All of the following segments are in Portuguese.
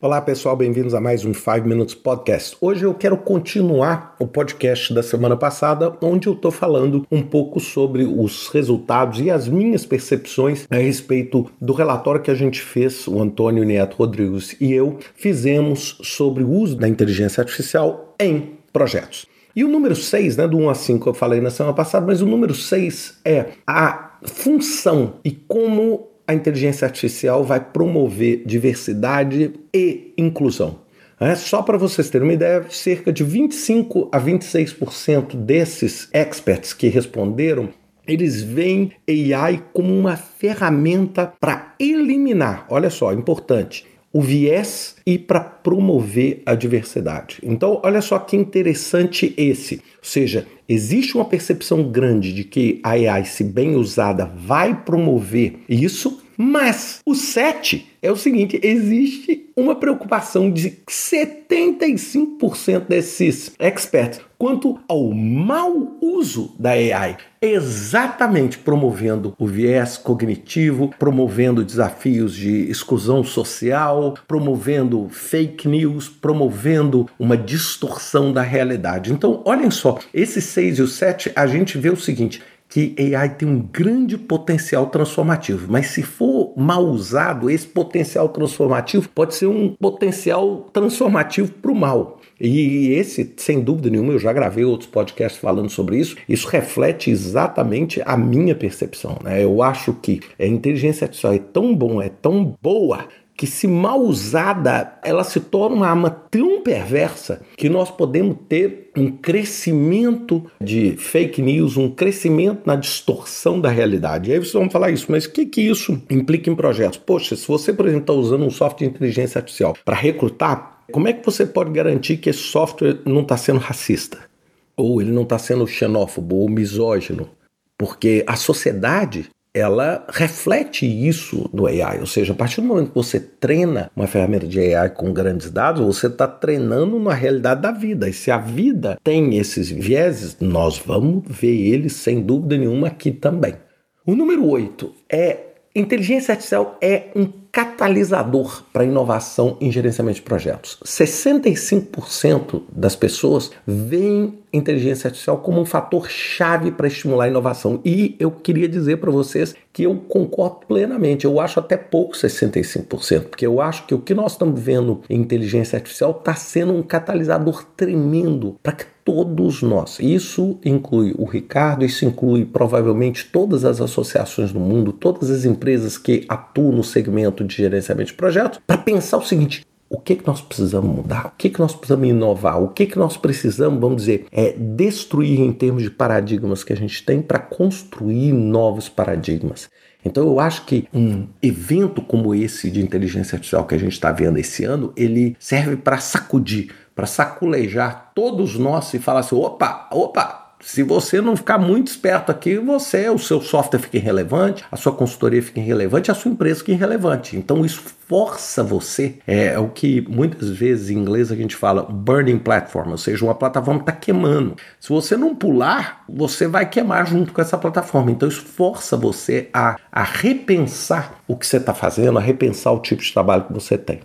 Olá pessoal, bem-vindos a mais um 5 Minutes Podcast. Hoje eu quero continuar o podcast da semana passada, onde eu estou falando um pouco sobre os resultados e as minhas percepções a respeito do relatório que a gente fez, o Antônio Neto Rodrigues e eu fizemos sobre o uso da inteligência artificial em projetos. E o número 6, né, do 1 a 5 eu falei na semana passada, mas o número 6 é a função e como a inteligência artificial vai promover diversidade e inclusão. É, só para vocês terem uma ideia, cerca de 25 a 26% desses experts que responderam eles veem AI como uma ferramenta para eliminar, olha só, importante, o viés e para promover a diversidade. Então, olha só que interessante esse. Ou seja, existe uma percepção grande de que a AI, se bem usada, vai promover isso, mas o 7 é o seguinte: existe uma preocupação de 75% desses experts quanto ao mau uso da AI, exatamente promovendo o viés cognitivo, promovendo desafios de exclusão social, promovendo fake news, promovendo uma distorção da realidade. Então, olhem só, esses 6 e o 7, a gente vê o seguinte: que AI tem um grande potencial transformativo, mas se for mal usado, esse potencial transformativo pode ser um potencial transformativo para o mal. E esse, sem dúvida nenhuma, eu já gravei outros podcasts falando sobre isso. Isso reflete exatamente a minha percepção. Né? Eu acho que a inteligência artificial é tão bom, é tão boa, que se mal usada, ela se torna uma arma tão perversa que nós podemos ter um crescimento de fake news, um crescimento na distorção da realidade. E aí vocês vão falar isso, mas o que, que isso implica em projetos? Poxa, se você, por exemplo, está usando um software de inteligência artificial para recrutar, como é que você pode garantir que esse software não está sendo racista? Ou ele não está sendo xenófobo ou misógino? Porque a sociedade ela reflete isso no AI. Ou seja, a partir do momento que você treina uma ferramenta de AI com grandes dados, você está treinando na realidade da vida. E se a vida tem esses vieses, nós vamos ver eles sem dúvida nenhuma aqui também. O número 8 é inteligência artificial é um catalisador para inovação em gerenciamento de projetos. 65% das pessoas veem inteligência artificial como um fator chave para estimular a inovação. E eu queria dizer para vocês que eu concordo plenamente. Eu acho até pouco 65%, porque eu acho que o que nós estamos vendo em inteligência artificial está sendo um catalisador tremendo para que todos nós. Isso inclui o Ricardo, isso inclui provavelmente todas as associações do mundo, todas as empresas que atuam no segmento de gerenciamento de projetos, para pensar o seguinte: o que, que nós precisamos mudar? O que, que nós precisamos inovar? O que, que nós precisamos, vamos dizer, é destruir em termos de paradigmas que a gente tem para construir novos paradigmas? Então eu acho que um evento como esse de inteligência artificial que a gente está vendo esse ano, ele serve para sacudir, para saculejar todos nós e falar assim: opa, opa, se você não ficar muito esperto aqui, você, o seu software fica irrelevante, a sua consultoria fica irrelevante, a sua empresa fica irrelevante. Então isso força você, é, é o que muitas vezes em inglês a gente fala burning platform, ou seja, uma plataforma está queimando. Se você não pular, você vai queimar junto com essa plataforma. Então isso força você a, a repensar o que você está fazendo, a repensar o tipo de trabalho que você tem.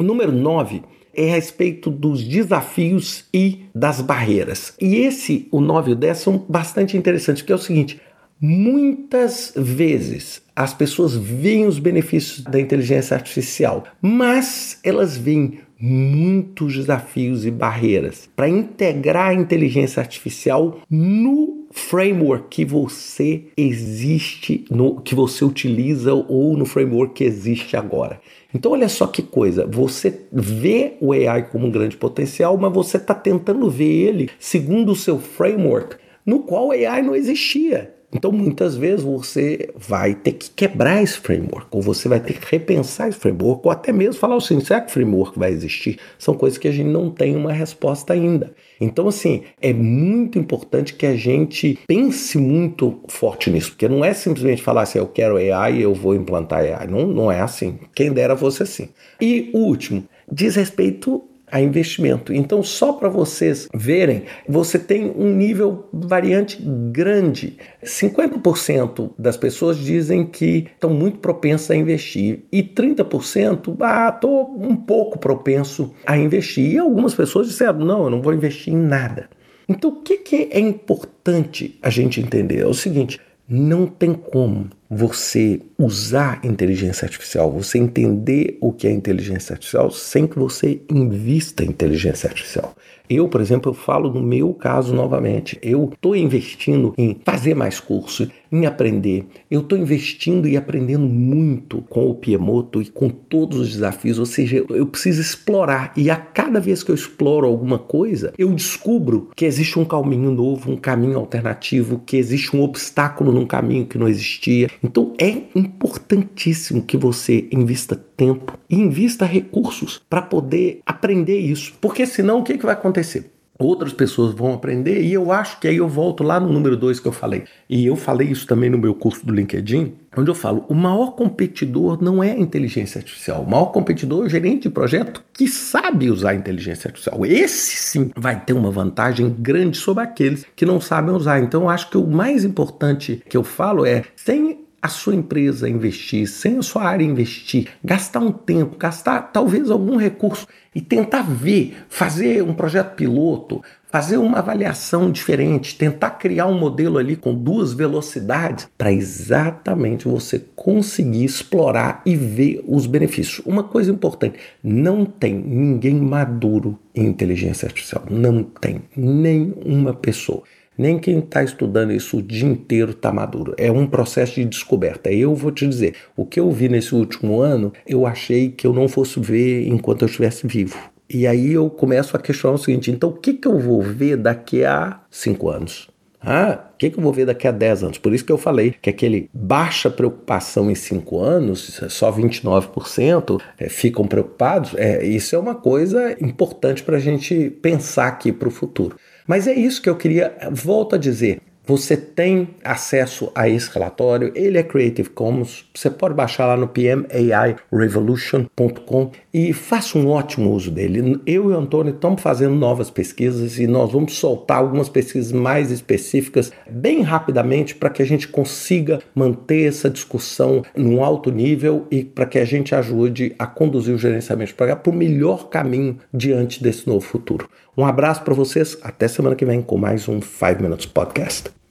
Número 9 é a respeito dos desafios e das barreiras. E esse, o 9 e o 10, são bastante interessantes, porque é o seguinte: muitas vezes as pessoas veem os benefícios da inteligência artificial, mas elas veem muitos desafios e barreiras para integrar a inteligência artificial no framework que você existe, no que você utiliza ou no framework que existe agora. Então, olha só que coisa: você vê o AI como um grande potencial, mas você está tentando ver ele segundo o seu framework, no qual o AI não existia. Então, muitas vezes você vai ter que quebrar esse framework, ou você vai ter que repensar esse framework, ou até mesmo falar assim: será que framework vai existir? São coisas que a gente não tem uma resposta ainda. Então, assim, é muito importante que a gente pense muito forte nisso, porque não é simplesmente falar assim: eu quero AI e eu vou implantar AI. Não, não é assim. Quem dera fosse assim. E o último, diz respeito a investimento. Então, só para vocês verem, você tem um nível variante grande. 50% das pessoas dizem que estão muito propensas a investir e 30%, ah, estou um pouco propenso a investir. E algumas pessoas disseram, não, eu não vou investir em nada. Então, o que, que é importante a gente entender? É o seguinte: não tem como você usar inteligência artificial, você entender o que é inteligência artificial sem que você invista em inteligência artificial. Eu, por exemplo, eu falo no meu caso novamente. Eu estou investindo em fazer mais cursos, em aprender. Eu estou investindo e aprendendo muito com o Piemoto e com todos os desafios. Ou seja, eu preciso explorar. E a cada vez que eu exploro alguma coisa, eu descubro que existe um caminho novo, um caminho alternativo, que existe um obstáculo num caminho que não existia. Então é importantíssimo que você invista tempo e invista recursos para poder aprender isso. Porque senão o que, que vai acontecer? Outras pessoas vão aprender e eu acho que aí eu volto lá no número 2 que eu falei. E eu falei isso também no meu curso do LinkedIn, onde eu falo: o maior competidor não é a inteligência artificial. O maior competidor é o gerente de projeto que sabe usar a inteligência artificial. Esse sim vai ter uma vantagem grande sobre aqueles que não sabem usar. Então eu acho que o mais importante que eu falo é: sem a sua empresa investir, sem a sua área investir, gastar um tempo, gastar talvez algum recurso e tentar ver, fazer um projeto piloto, fazer uma avaliação diferente, tentar criar um modelo ali com duas velocidades para exatamente você conseguir explorar e ver os benefícios. Uma coisa importante, não tem ninguém maduro em inteligência artificial, não tem nenhuma pessoa. Nem quem está estudando isso o dia inteiro está maduro. É um processo de descoberta. Eu vou te dizer, o que eu vi nesse último ano, eu achei que eu não fosse ver enquanto eu estivesse vivo. E aí eu começo a questionar o seguinte: então o que, que eu vou ver daqui a cinco anos? Ah, o que, que eu vou ver daqui a 10 anos? Por isso que eu falei que aquele baixa preocupação em 5 anos, só 29% é, ficam preocupados, é, isso é uma coisa importante para a gente pensar aqui para o futuro. Mas é isso que eu queria, volto a dizer. Você tem acesso a esse relatório, ele é Creative Commons, você pode baixar lá no pmairevolution.com e faça um ótimo uso dele. Eu e o Antônio estamos fazendo novas pesquisas e nós vamos soltar algumas pesquisas mais específicas bem rapidamente para que a gente consiga manter essa discussão num alto nível e para que a gente ajude a conduzir o gerenciamento para o melhor caminho diante desse novo futuro. Um abraço para vocês, até semana que vem com mais um 5 Minutes Podcast.